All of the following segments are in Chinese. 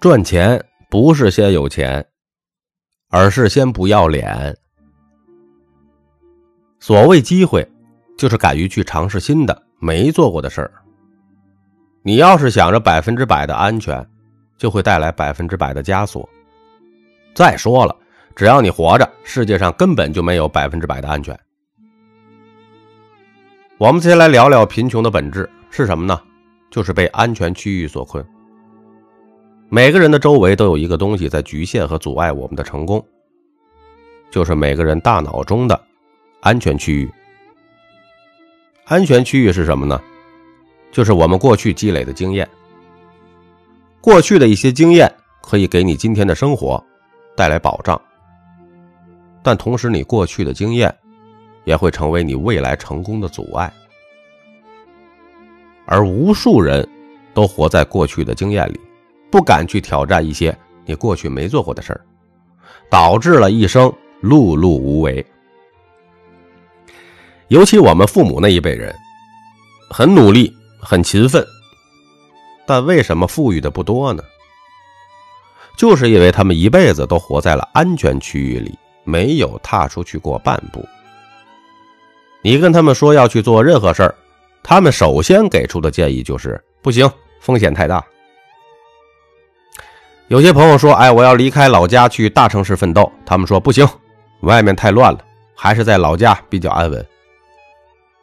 赚钱不是先有钱，而是先不要脸。所谓机会，就是敢于去尝试新的、没做过的事儿。你要是想着百分之百的安全，就会带来百分之百的枷锁。再说了，只要你活着，世界上根本就没有百分之百的安全。我们先来聊聊贫穷的本质是什么呢？就是被安全区域所困。每个人的周围都有一个东西在局限和阻碍我们的成功，就是每个人大脑中的安全区域。安全区域是什么呢？就是我们过去积累的经验。过去的一些经验可以给你今天的生活带来保障，但同时你过去的经验也会成为你未来成功的阻碍。而无数人都活在过去的经验里。不敢去挑战一些你过去没做过的事儿，导致了一生碌碌无为。尤其我们父母那一辈人，很努力，很勤奋，但为什么富裕的不多呢？就是因为他们一辈子都活在了安全区域里，没有踏出去过半步。你跟他们说要去做任何事儿，他们首先给出的建议就是不行，风险太大。有些朋友说：“哎，我要离开老家去大城市奋斗。”他们说：“不行，外面太乱了，还是在老家比较安稳。”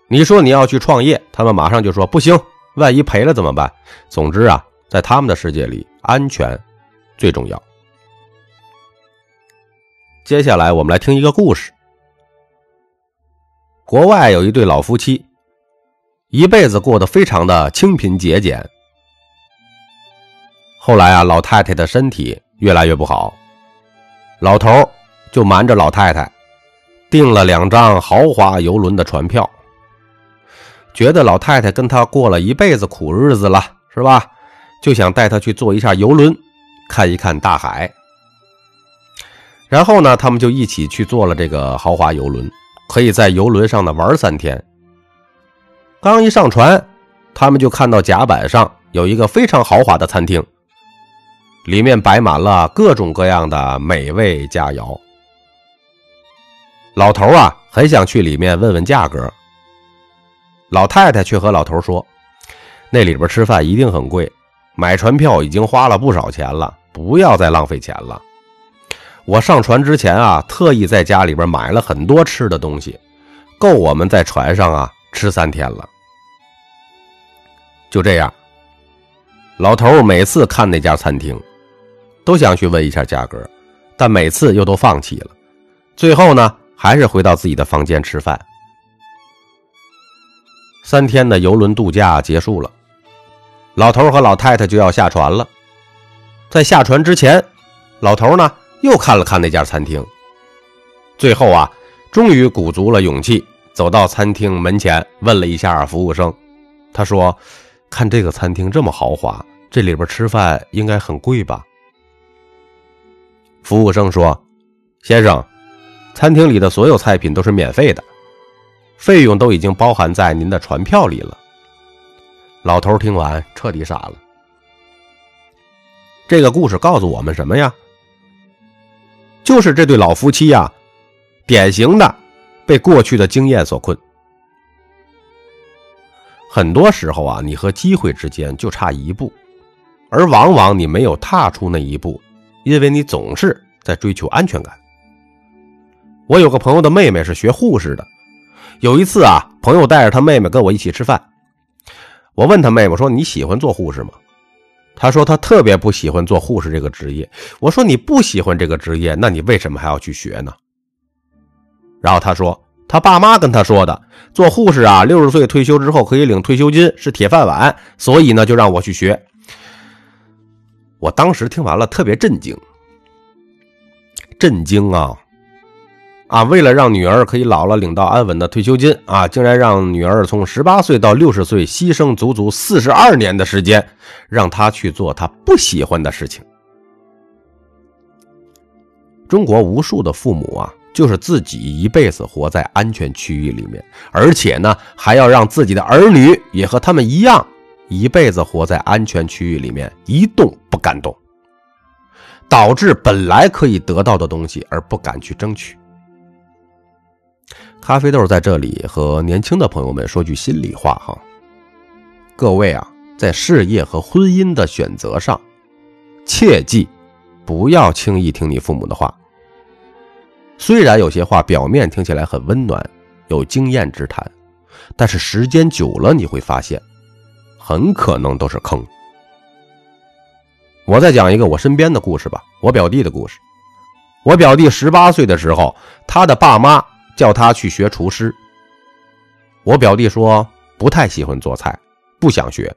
你说你要去创业，他们马上就说：“不行，万一赔了怎么办？”总之啊，在他们的世界里，安全最重要。接下来我们来听一个故事。国外有一对老夫妻，一辈子过得非常的清贫节俭。后来啊，老太太的身体越来越不好，老头就瞒着老太太订了两张豪华游轮的船票，觉得老太太跟他过了一辈子苦日子了，是吧？就想带她去坐一下游轮，看一看大海。然后呢，他们就一起去坐了这个豪华游轮，可以在游轮上呢玩三天。刚一上船，他们就看到甲板上有一个非常豪华的餐厅。里面摆满了各种各样的美味佳肴。老头啊，很想去里面问问价格。老太太却和老头说：“那里边吃饭一定很贵，买船票已经花了不少钱了，不要再浪费钱了。我上船之前啊，特意在家里边买了很多吃的东西，够我们在船上啊吃三天了。”就这样，老头每次看那家餐厅。都想去问一下价格，但每次又都放弃了。最后呢，还是回到自己的房间吃饭。三天的游轮度假结束了，老头和老太太就要下船了。在下船之前，老头呢又看了看那家餐厅，最后啊，终于鼓足了勇气，走到餐厅门前，问了一下服务生。他说：“看这个餐厅这么豪华，这里边吃饭应该很贵吧？”服务生说：“先生，餐厅里的所有菜品都是免费的，费用都已经包含在您的船票里了。”老头听完彻底傻了。这个故事告诉我们什么呀？就是这对老夫妻呀，典型的被过去的经验所困。很多时候啊，你和机会之间就差一步，而往往你没有踏出那一步。因为你总是在追求安全感。我有个朋友的妹妹是学护士的，有一次啊，朋友带着他妹妹跟我一起吃饭，我问他妹妹说：“你喜欢做护士吗？”他说他特别不喜欢做护士这个职业。我说你不喜欢这个职业，那你为什么还要去学呢？然后他说他爸妈跟他说的，做护士啊，六十岁退休之后可以领退休金，是铁饭碗，所以呢就让我去学。我当时听完了，特别震惊，震惊啊！啊，为了让女儿可以老了领到安稳的退休金啊，竟然让女儿从十八岁到六十岁牺牲足足四十二年的时间，让她去做她不喜欢的事情。中国无数的父母啊，就是自己一辈子活在安全区域里面，而且呢，还要让自己的儿女也和他们一样。一辈子活在安全区域里面，一动不敢动。导致本来可以得到的东西而不敢去争取。咖啡豆在这里和年轻的朋友们说句心里话哈，各位啊，在事业和婚姻的选择上，切记不要轻易听你父母的话。虽然有些话表面听起来很温暖，有经验之谈，但是时间久了你会发现，很可能都是坑。我再讲一个我身边的故事吧，我表弟的故事。我表弟十八岁的时候，他的爸妈叫他去学厨师。我表弟说不太喜欢做菜，不想学。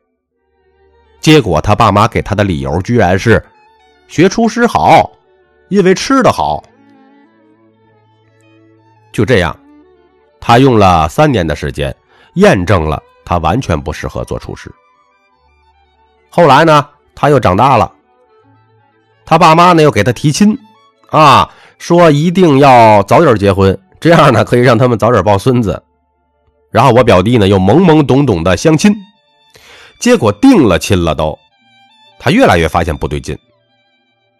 结果他爸妈给他的理由居然是学厨师好，因为吃的好。就这样，他用了三年的时间，验证了他完全不适合做厨师。后来呢，他又长大了。他爸妈呢又给他提亲，啊，说一定要早点结婚，这样呢可以让他们早点抱孙子。然后我表弟呢又懵懵懂懂的相亲，结果定了亲了都，他越来越发现不对劲，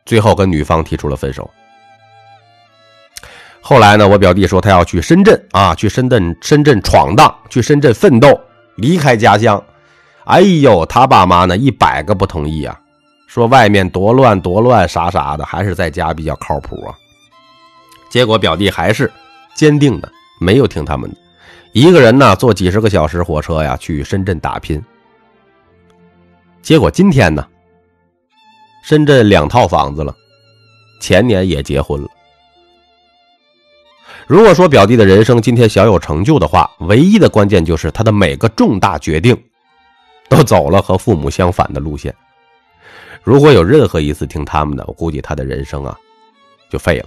最后跟女方提出了分手。后来呢，我表弟说他要去深圳啊，去深圳深圳闯荡，去深圳奋斗，离开家乡。哎呦，他爸妈呢一百个不同意啊。说外面多乱多乱啥啥的，还是在家比较靠谱啊。结果表弟还是坚定的没有听他们的，一个人呢坐几十个小时火车呀去深圳打拼。结果今天呢，深圳两套房子了，前年也结婚了。如果说表弟的人生今天小有成就的话，唯一的关键就是他的每个重大决定都走了和父母相反的路线。如果有任何一次听他们的，我估计他的人生啊就废了，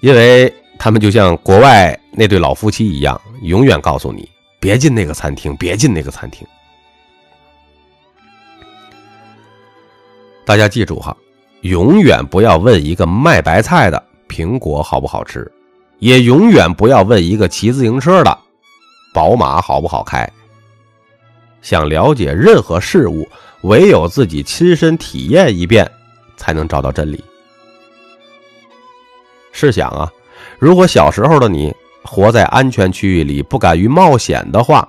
因为他们就像国外那对老夫妻一样，永远告诉你别进那个餐厅，别进那个餐厅。大家记住哈，永远不要问一个卖白菜的苹果好不好吃，也永远不要问一个骑自行车的宝马好不好开。想了解任何事物。唯有自己亲身体验一遍，才能找到真理。试想啊，如果小时候的你活在安全区域里，不敢于冒险的话，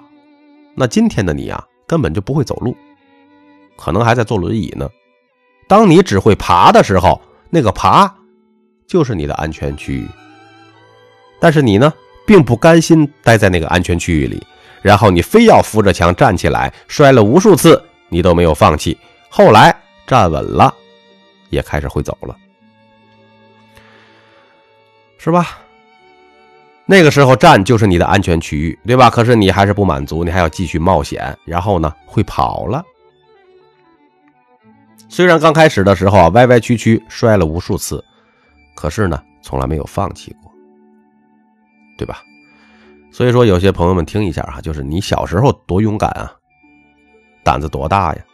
那今天的你啊，根本就不会走路，可能还在坐轮椅呢。当你只会爬的时候，那个爬就是你的安全区域。但是你呢，并不甘心待在那个安全区域里，然后你非要扶着墙站起来，摔了无数次。你都没有放弃，后来站稳了，也开始会走了，是吧？那个时候站就是你的安全区域，对吧？可是你还是不满足，你还要继续冒险，然后呢，会跑了。虽然刚开始的时候啊，歪歪曲曲摔了无数次，可是呢，从来没有放弃过，对吧？所以说，有些朋友们听一下哈，就是你小时候多勇敢啊！胆子多大呀！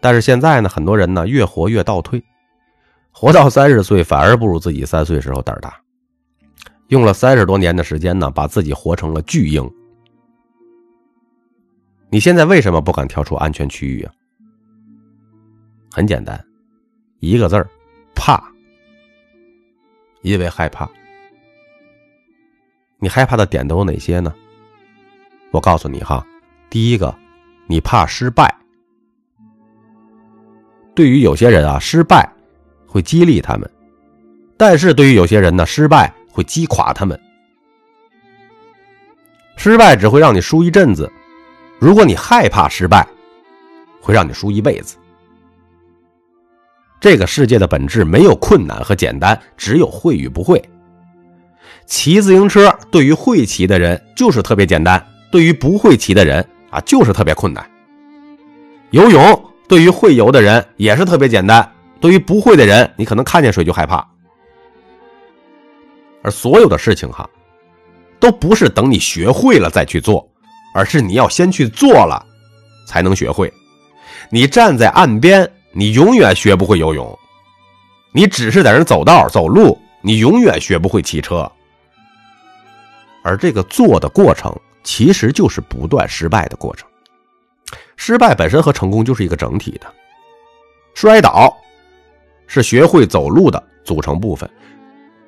但是现在呢，很多人呢越活越倒退，活到三十岁反而不如自己三岁时候胆大，用了三十多年的时间呢，把自己活成了巨婴。你现在为什么不敢跳出安全区域啊？很简单，一个字儿，怕。因为害怕。你害怕的点都有哪些呢？我告诉你哈，第一个。你怕失败，对于有些人啊，失败会激励他们；但是对于有些人呢，失败会击垮他们。失败只会让你输一阵子，如果你害怕失败，会让你输一辈子。这个世界的本质没有困难和简单，只有会与不会。骑自行车对于会骑的人就是特别简单，对于不会骑的人。啊，就是特别困难。游泳对于会游的人也是特别简单，对于不会的人，你可能看见水就害怕。而所有的事情哈，都不是等你学会了再去做，而是你要先去做了，才能学会。你站在岸边，你永远学不会游泳；你只是在那走道走路，你永远学不会骑车。而这个做的过程。其实就是不断失败的过程，失败本身和成功就是一个整体的。摔倒是学会走路的组成部分，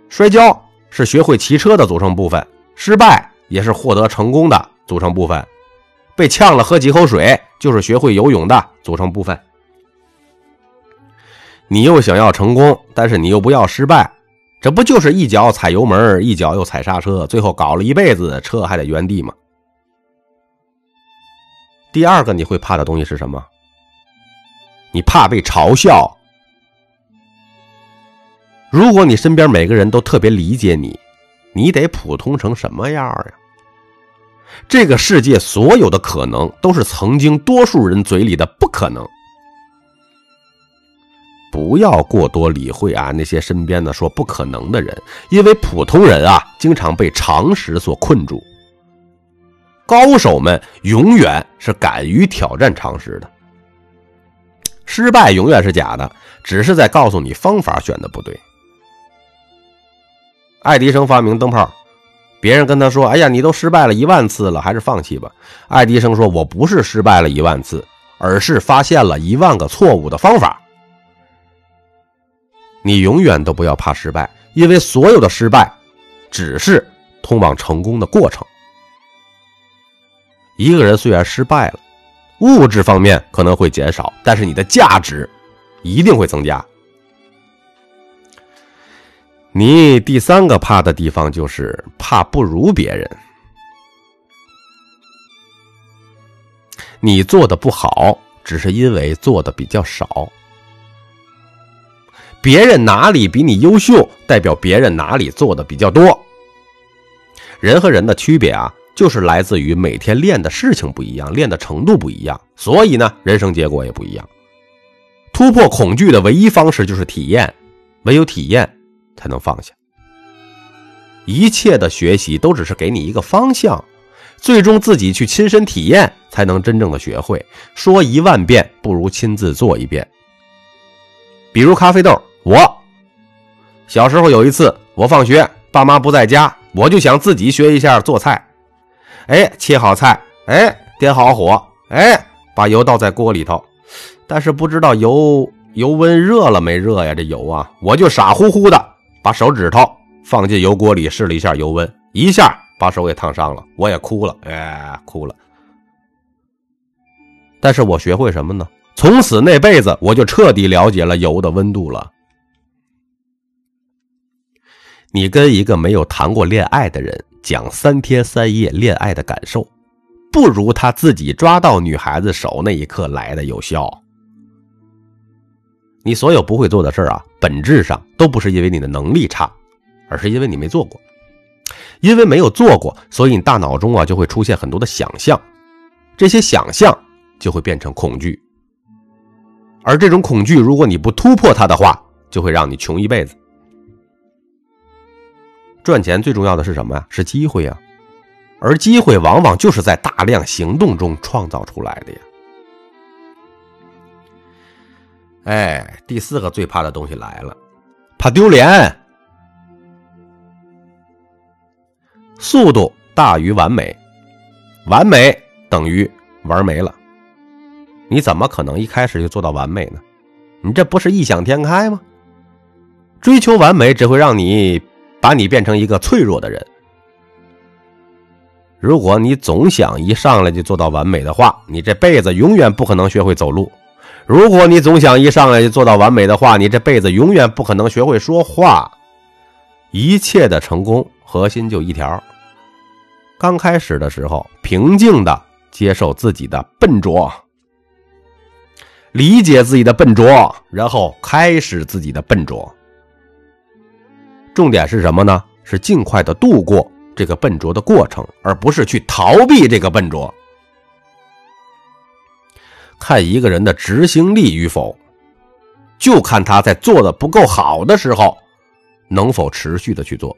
摔跤是学会骑车的组成部分，失败也是获得成功的组成部分，被呛了喝几口水就是学会游泳的组成部分。你又想要成功，但是你又不要失败，这不就是一脚踩油门，一脚又踩刹车，最后搞了一辈子车还在原地吗？第二个你会怕的东西是什么？你怕被嘲笑。如果你身边每个人都特别理解你，你得普通成什么样呀？这个世界所有的可能，都是曾经多数人嘴里的不可能。不要过多理会啊那些身边的说不可能的人，因为普通人啊经常被常识所困住。高手们永远是敢于挑战常识的。失败永远是假的，只是在告诉你方法选的不对。爱迪生发明灯泡，别人跟他说：“哎呀，你都失败了一万次了，还是放弃吧。”爱迪生说：“我不是失败了一万次，而是发现了一万个错误的方法。”你永远都不要怕失败，因为所有的失败只是通往成功的过程。一个人虽然失败了，物质方面可能会减少，但是你的价值一定会增加。你第三个怕的地方就是怕不如别人，你做的不好，只是因为做的比较少。别人哪里比你优秀，代表别人哪里做的比较多。人和人的区别啊，就是来自于每天练的事情不一样，练的程度不一样，所以呢，人生结果也不一样。突破恐惧的唯一方式就是体验，唯有体验才能放下。一切的学习都只是给你一个方向，最终自己去亲身体验，才能真正的学会。说一万遍不如亲自做一遍。比如咖啡豆。我小时候有一次，我放学，爸妈不在家，我就想自己学一下做菜。哎，切好菜，哎，点好火，哎，把油倒在锅里头。但是不知道油油温热了没热呀？这油啊，我就傻乎乎的把手指头放进油锅里试了一下油温，一下把手给烫伤了，我也哭了，哎，哭了。但是我学会什么呢？从此那辈子我就彻底了解了油的温度了。你跟一个没有谈过恋爱的人讲三天三夜恋爱的感受，不如他自己抓到女孩子手那一刻来的有效。你所有不会做的事啊，本质上都不是因为你的能力差，而是因为你没做过。因为没有做过，所以你大脑中啊就会出现很多的想象，这些想象就会变成恐惧，而这种恐惧，如果你不突破它的话，就会让你穷一辈子。赚钱最重要的是什么呀？是机会呀，而机会往往就是在大量行动中创造出来的呀。哎，第四个最怕的东西来了，怕丢脸。速度大于完美，完美等于玩没了。你怎么可能一开始就做到完美呢？你这不是异想天开吗？追求完美只会让你。把你变成一个脆弱的人。如果你总想一上来就做到完美的话，你这辈子永远不可能学会走路；如果你总想一上来就做到完美的话，你这辈子永远不可能学会说话。一切的成功核心就一条：刚开始的时候，平静的接受自己的笨拙，理解自己的笨拙，然后开始自己的笨拙。重点是什么呢？是尽快的度过这个笨拙的过程，而不是去逃避这个笨拙。看一个人的执行力与否，就看他在做的不够好的时候，能否持续的去做。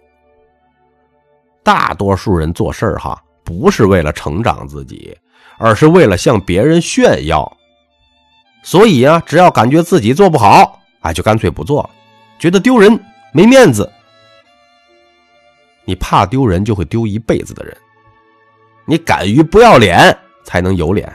大多数人做事儿哈，不是为了成长自己，而是为了向别人炫耀。所以啊，只要感觉自己做不好，哎，就干脆不做，觉得丢人、没面子。你怕丢人，就会丢一辈子的人。你敢于不要脸，才能有脸。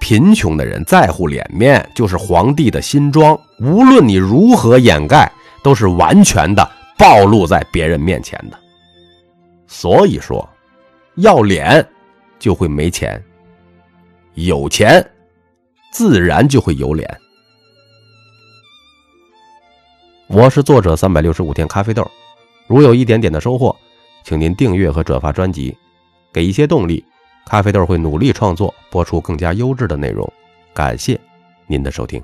贫穷的人在乎脸面，就是皇帝的新装，无论你如何掩盖，都是完全的暴露在别人面前的。所以说，要脸就会没钱，有钱自然就会有脸。我是作者三百六十五天咖啡豆，如有一点点的收获，请您订阅和转发专辑，给一些动力。咖啡豆会努力创作，播出更加优质的内容。感谢您的收听。